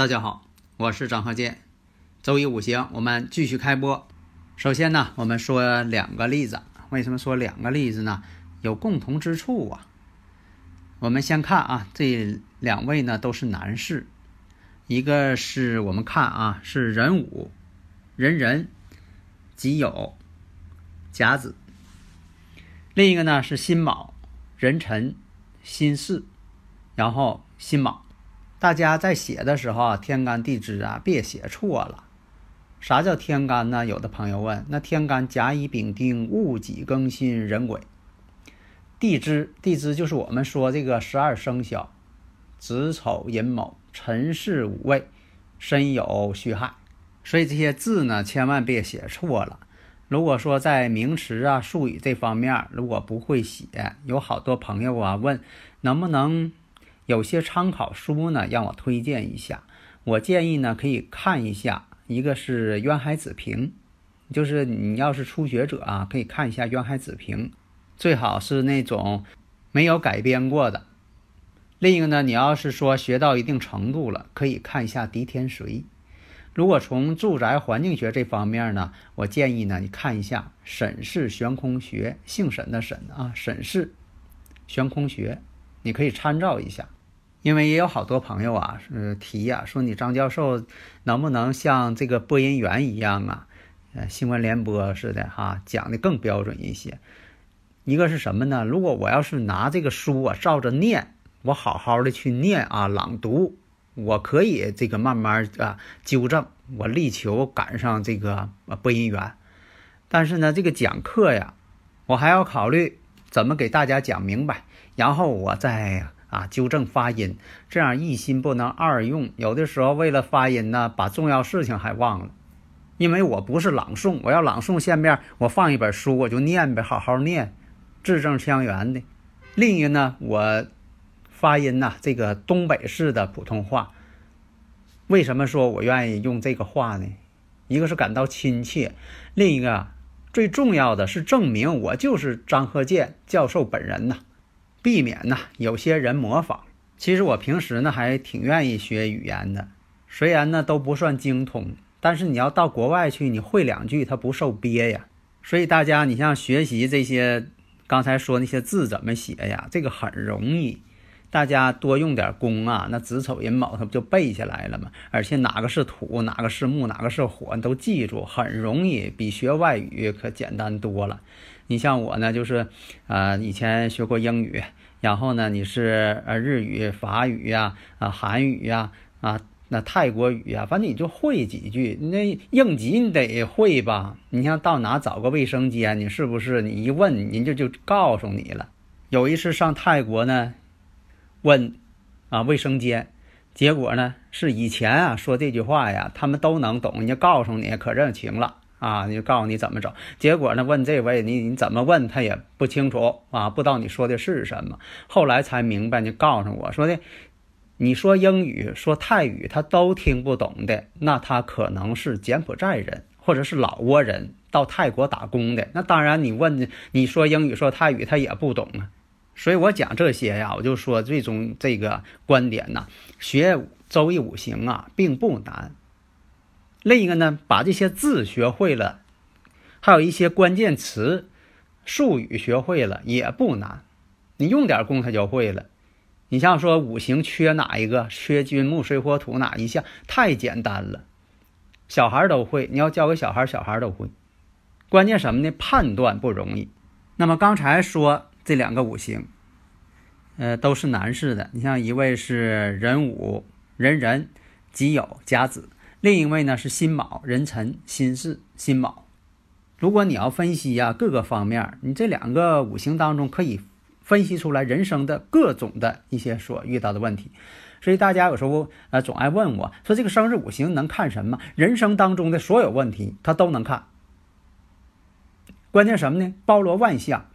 大家好，我是张鹤剑。周一五行，我们继续开播。首先呢，我们说两个例子。为什么说两个例子呢？有共同之处啊。我们先看啊，这两位呢都是男士。一个是我们看啊，是壬午、壬壬、己酉、甲子。另一个呢是辛卯、壬辰、辛巳，然后辛卯。大家在写的时候啊，天干地支啊，别写错了。啥叫天干呢？有的朋友问，那天干甲乙丙丁戊己庚辛壬癸。地支，地支就是我们说这个十二生肖：子丑寅卯辰巳午未申酉戌亥。所以这些字呢，千万别写错了。如果说在名词啊、术语这方面，如果不会写，有好多朋友啊问，能不能？有些参考书呢，让我推荐一下。我建议呢，可以看一下，一个是《渊海子平》，就是你要是初学者啊，可以看一下《渊海子平》，最好是那种没有改编过的。另一个呢，你要是说学到一定程度了，可以看一下《狄天随》。如果从住宅环境学这方面呢，我建议呢，你看一下《沈氏悬空学》，姓沈的沈啊，《沈氏悬空学》，你可以参照一下。因为也有好多朋友啊，是提呀，说你张教授能不能像这个播音员一样啊，呃，新闻联播似的哈，讲的更标准一些。一个是什么呢？如果我要是拿这个书啊照着念，我好好的去念啊朗读，我可以这个慢慢啊纠正，我力求赶上这个播音员。但是呢，这个讲课呀，我还要考虑怎么给大家讲明白，然后我再。啊，纠正发音，这样一心不能二用。有的时候为了发音呢，把重要事情还忘了。因为我不是朗诵，我要朗诵下面我放一本书，我就念呗，好好念，字正腔圆的。另一个呢，我发音呐，这个东北式的普通话。为什么说我愿意用这个话呢？一个是感到亲切，另一个最重要的是证明我就是张鹤剑教授本人呐。避免呢，有些人模仿。其实我平时呢还挺愿意学语言的，虽然呢都不算精通，但是你要到国外去，你会两句，它不受憋呀。所以大家，你像学习这些，刚才说那些字怎么写呀，这个很容易。大家多用点功啊，那子丑寅卯，它不就背下来了吗？而且哪个是土，哪个是木，哪个是火，你都记住，很容易，比学外语可简单多了。你像我呢，就是，呃，以前学过英语，然后呢，你是呃日语、法语呀，啊韩语呀，啊那泰国语呀，反正你就会几句。那应急你得会吧？你像到哪找个卫生间，你是不是？你一问，人家就告诉你了。有一次上泰国呢。问，啊，卫生间，结果呢是以前啊说这句话呀，他们都能懂，人家告诉你可认情了啊，就告诉你怎么走。结果呢问这位你你怎么问他也不清楚啊，不知道你说的是什么。后来才明白，你告诉我说的，你说英语说泰语他都听不懂的，那他可能是柬埔寨人或者是老挝人到泰国打工的。那当然你问你说英语说泰语他也不懂啊。所以我讲这些呀，我就说最终这个观点呢，学周易五行啊，并不难。另一个呢，把这些字学会了，还有一些关键词、术语学会了也不难，你用点功它就会了。你像说五行缺哪一个，缺金木水火土哪一项，太简单了，小孩都会。你要教给小孩，小孩都会。关键什么呢？判断不容易。那么刚才说。这两个五行，呃，都是男士的。你像一位是壬午、壬壬、己酉、甲子；另一位呢是辛卯、壬辰、辛巳、辛卯。如果你要分析呀各个方面，你这两个五行当中可以分析出来人生的各种的一些所遇到的问题。所以大家有时候呃总爱问我说这个生日五行能看什么？人生当中的所有问题他都能看。关键什么呢？包罗万象，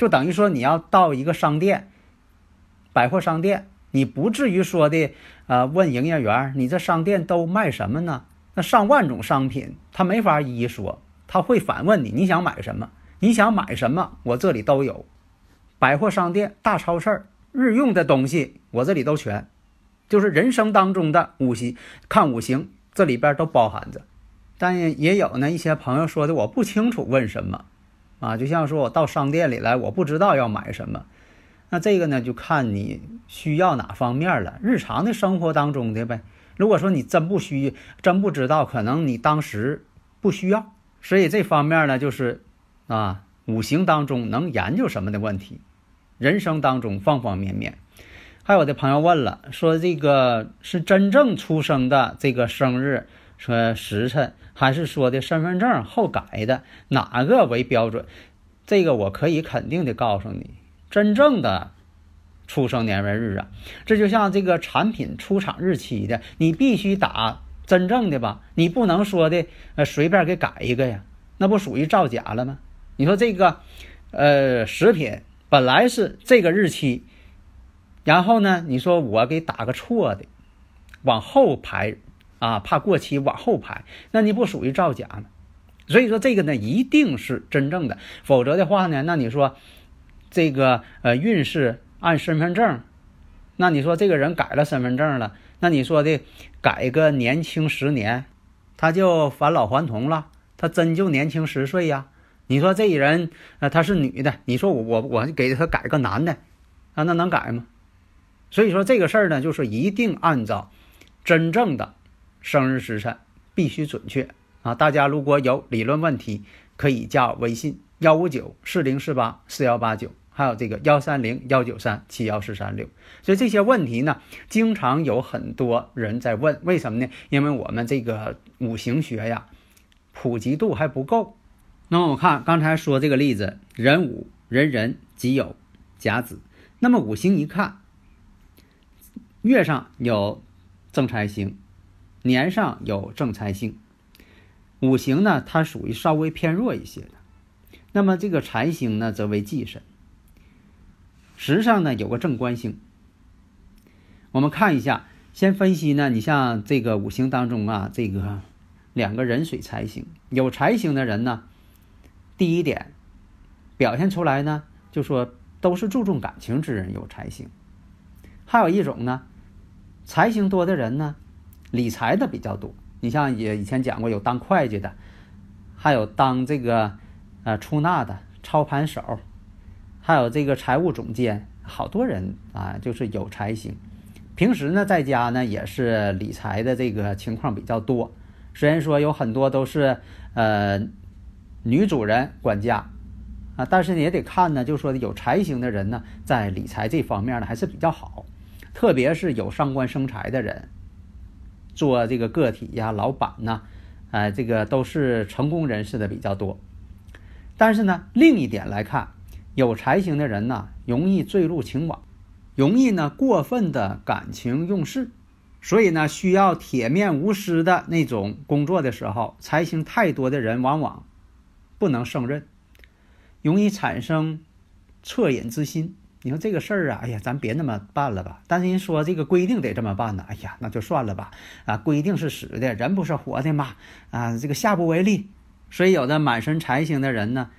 就等于说你要到一个商店，百货商店，你不至于说的呃问营业员你这商店都卖什么呢？那上万种商品他没法一一说，他会反问你你想买什么？你想买什么？我这里都有。百货商店、大超市日用的东西我这里都全。就是人生当中的五行，看五行这里边都包含着，但也有呢一些朋友说的我不清楚问什么，啊，就像说我到商店里来，我不知道要买什么，那这个呢就看你需要哪方面了，日常的生活当中的呗。如果说你真不需，真不知道，可能你当时不需要，所以这方面呢就是啊五行当中能研究什么的问题，人生当中方方面面。还有的朋友问了，说这个是真正出生的这个生日说时辰，还是说的身份证后改的，哪个为标准？这个我可以肯定的告诉你，真正的出生年月日啊，这就像这个产品出厂日期的，你必须打真正的吧，你不能说的呃随便给改一个呀，那不属于造假了吗？你说这个呃食品本来是这个日期。然后呢？你说我给打个错的，往后排，啊，怕过期往后排，那你不属于造假吗？所以说这个呢，一定是真正的，否则的话呢，那你说这个呃运势按身份证，那你说这个人改了身份证了，那你说的改个年轻十年，他就返老还童了，他真就年轻十岁呀？你说这人呃他是女的，你说我我我给他改个男的，啊那能改吗？所以说这个事儿呢，就是一定按照真正的生日时辰必须准确啊！大家如果有理论问题，可以加我微信幺五九四零四八四幺八九，还有这个幺三零幺九三七幺四三六。所以这些问题呢，经常有很多人在问，为什么呢？因为我们这个五行学呀，普及度还不够。那我看刚才说这个例子，壬午、壬壬、己酉、甲子，那么五行一看。月上有正财星，年上有正财星，五行呢，它属于稍微偏弱一些的。那么这个财星呢，则为忌神。时上呢，有个正官星。我们看一下，先分析呢，你像这个五行当中啊，这个两个人水财星，有财星的人呢，第一点表现出来呢，就说都是注重感情之人，有财星。还有一种呢。财星多的人呢，理财的比较多。你像也以前讲过，有当会计的，还有当这个呃出纳的、操盘手，还有这个财务总监，好多人啊，就是有财星。平时呢，在家呢也是理财的这个情况比较多。虽然说有很多都是呃女主人管家啊，但是也得看呢，就说有财星的人呢，在理财这方面呢还是比较好。特别是有上官生财的人，做这个个体呀、老板呐，哎，这个都是成功人士的比较多。但是呢，另一点来看，有财星的人呢，容易坠入情网，容易呢过分的感情用事，所以呢，需要铁面无私的那种工作的时候，财星太多的人往往不能胜任，容易产生恻隐之心。你说这个事儿啊，哎呀，咱别那么办了吧。但是人说这个规定得这么办呢，哎呀，那就算了吧。啊，规定是死的，人不是活的嘛。啊，这个下不为例。所以有的满身财星的人呢，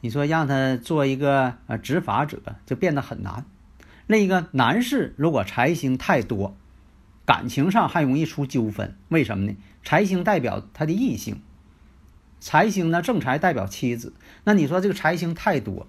你说让他做一个呃执法者，就变得很难。另一个男士如果财星太多，感情上还容易出纠纷。为什么呢？财星代表他的异性，财星呢正财代表妻子。那你说这个财星太多，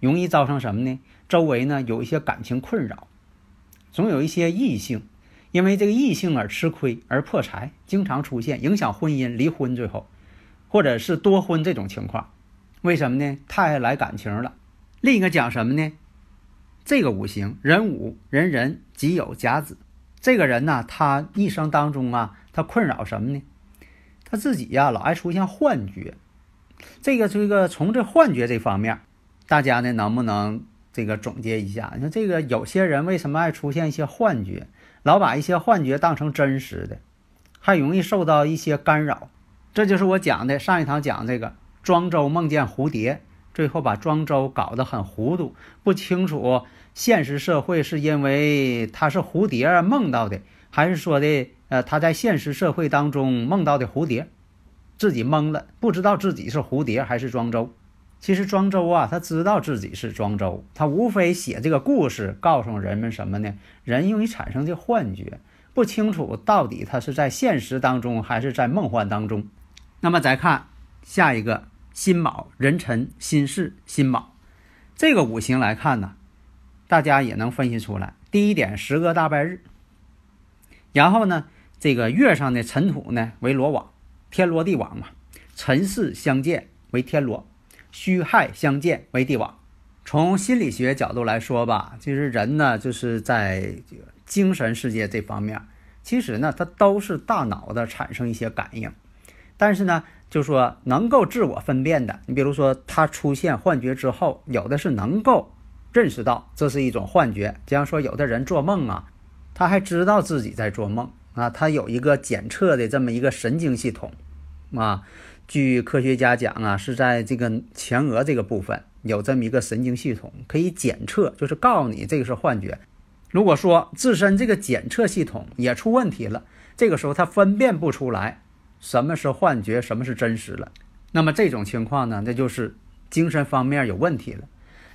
容易造成什么呢？周围呢有一些感情困扰，总有一些异性因为这个异性而吃亏而破财，经常出现影响婚姻、离婚，最后或者是多婚这种情况。为什么呢？太爱来感情了。另一个讲什么呢？这个五行人五人人己酉甲子，这个人呢，他一生当中啊，他。他困扰什么呢？他自己呀老爱出现幻觉。这个这个从这幻觉这方面，大家呢能不能这个总结一下？你说这个有些人为什么爱出现一些幻觉，老把一些幻觉当成真实的，还容易受到一些干扰。这就是我讲的上一堂讲这个庄周梦见蝴蝶，最后把庄周搞得很糊涂，不清楚现实社会是因为他是蝴蝶梦到的，还是说的呃他在现实社会当中梦到的蝴蝶。自己懵了，不知道自己是蝴蝶还是庄周。其实庄周啊，他知道自己是庄周，他无非写这个故事告诉人们什么呢？人容易产生这幻觉，不清楚到底他是在现实当中还是在梦幻当中。那么再看下一个辛卯、壬辰、辛巳、辛卯，这个五行来看呢，大家也能分析出来。第一点，十个大拜日，然后呢，这个月上的尘土呢为罗网。天罗地网嘛，辰巳相见为天罗，戌亥相见为地网。从心理学角度来说吧，其实人呢，就是在精神世界这方面，其实呢，它都是大脑的产生一些感应。但是呢，就说能够自我分辨的，你比如说他出现幻觉之后，有的是能够认识到这是一种幻觉。就像说有的人做梦啊，他还知道自己在做梦。啊，他有一个检测的这么一个神经系统，啊，据科学家讲啊，是在这个前额这个部分有这么一个神经系统，可以检测，就是告诉你这个是幻觉。如果说自身这个检测系统也出问题了，这个时候它分辨不出来什么是幻觉，什么是真实了，那么这种情况呢，那就是精神方面有问题了。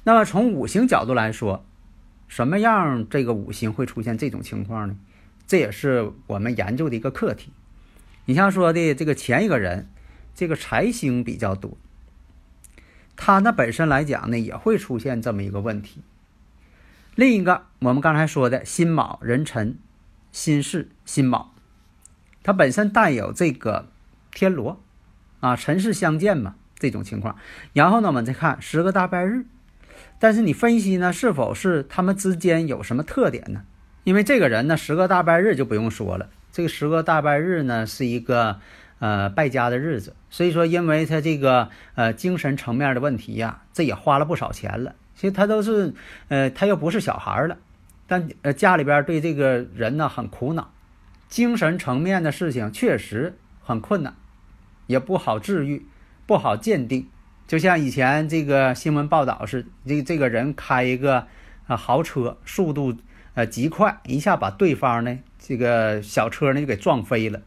那么从五行角度来说，什么样这个五行会出现这种情况呢？这也是我们研究的一个课题。你像说的这个前一个人，这个财星比较多，它呢本身来讲呢，也会出现这么一个问题。另一个，我们刚才说的辛卯、壬辰、辛巳、辛卯，它本身带有这个天罗啊，辰巳相见嘛，这种情况。然后呢，我们再看十个大拜日，但是你分析呢，是否是他们之间有什么特点呢？因为这个人呢，十个大拜日就不用说了。这个十个大拜日呢，是一个呃败家的日子。所以说，因为他这个呃精神层面的问题呀，这也花了不少钱了。其实他都是呃他又不是小孩了，但呃家里边对这个人呢很苦恼，精神层面的事情确实很困难，也不好治愈，不好鉴定。就像以前这个新闻报道是，这这个人开一个啊豪车，速度。呃，极快一下把对方呢这个小车呢就给撞飞了，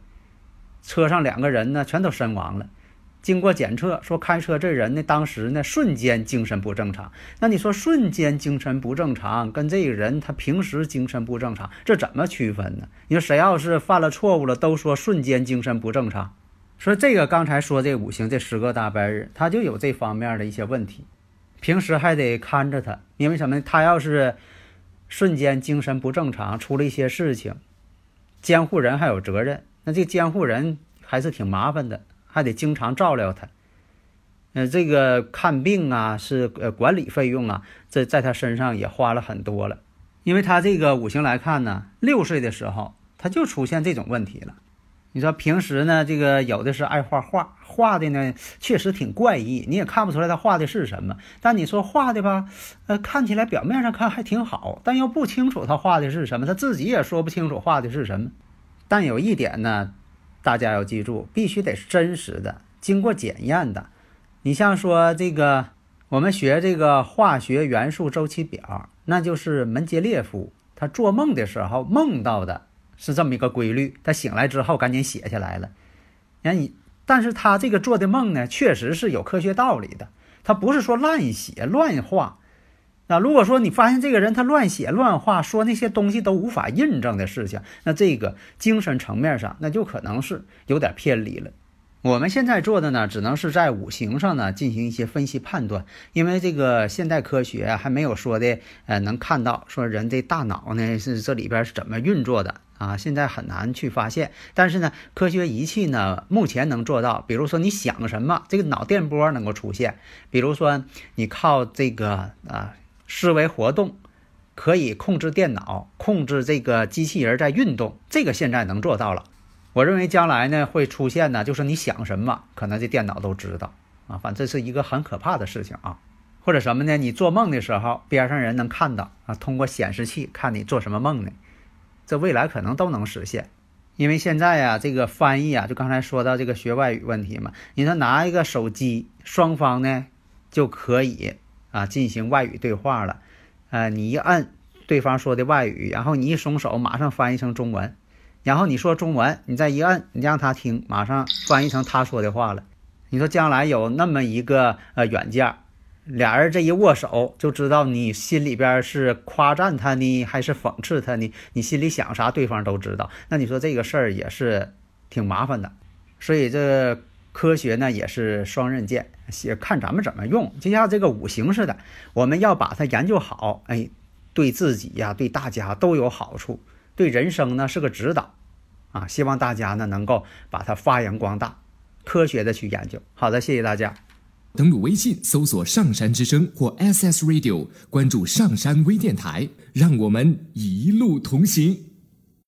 车上两个人呢全都身亡了。经过检测说开车这人呢当时呢瞬间精神不正常。那你说瞬间精神不正常跟这个人他平时精神不正常，这怎么区分呢？你说谁要是犯了错误了都说瞬间精神不正常，说这个刚才说这五行这十个大白日他就有这方面的一些问题，平时还得看着他，因为什么？他要是。瞬间精神不正常，出了一些事情，监护人还有责任。那这监护人还是挺麻烦的，还得经常照料他。呃，这个看病啊，是呃管理费用啊，这在他身上也花了很多了。因为他这个五行来看呢，六岁的时候他就出现这种问题了。你说平时呢，这个有的是爱画画，画的呢确实挺怪异，你也看不出来他画的是什么。但你说画的吧，呃，看起来表面上看还挺好，但又不清楚他画的是什么，他自己也说不清楚画的是什么。但有一点呢，大家要记住，必须得是真实的，经过检验的。你像说这个，我们学这个化学元素周期表，那就是门捷列夫他做梦的时候梦到的。是这么一个规律，他醒来之后赶紧写下来了。那你，但是他这个做的梦呢，确实是有科学道理的。他不是说乱写乱画。那如果说你发现这个人他乱写乱画，说那些东西都无法印证的事情，那这个精神层面上，那就可能是有点偏离了。我们现在做的呢，只能是在五行上呢进行一些分析判断，因为这个现代科学还没有说的，呃，能看到说人的大脑呢是这里边是怎么运作的啊，现在很难去发现。但是呢，科学仪器呢目前能做到，比如说你想什么，这个脑电波能够出现；比如说你靠这个啊思维活动，可以控制电脑，控制这个机器人在运动，这个现在能做到了。我认为将来呢会出现呢，就是你想什么，可能这电脑都知道啊。反正是一个很可怕的事情啊。或者什么呢？你做梦的时候，边上人能看到啊，通过显示器看你做什么梦呢？这未来可能都能实现。因为现在呀，这个翻译啊，就刚才说到这个学外语问题嘛，你说拿一个手机，双方呢就可以啊进行外语对话了。呃，你一按对方说的外语，然后你一松手，马上翻译成中文。然后你说中文，你再一摁，你让他听，马上翻译成他说的话了。你说将来有那么一个呃软件，俩人这一握手，就知道你心里边是夸赞他呢，还是讽刺他呢？你心里想啥，对方都知道。那你说这个事儿也是挺麻烦的。所以这科学呢也是双刃剑，也看咱们怎么用。就像这个五行似的，我们要把它研究好，哎，对自己呀，对大家都有好处，对人生呢是个指导。啊，希望大家呢能够把它发扬光大，科学的去研究。好的，谢谢大家。登录微信搜索“上山之声”或 SS Radio，关注上山微电台，让我们一路同行。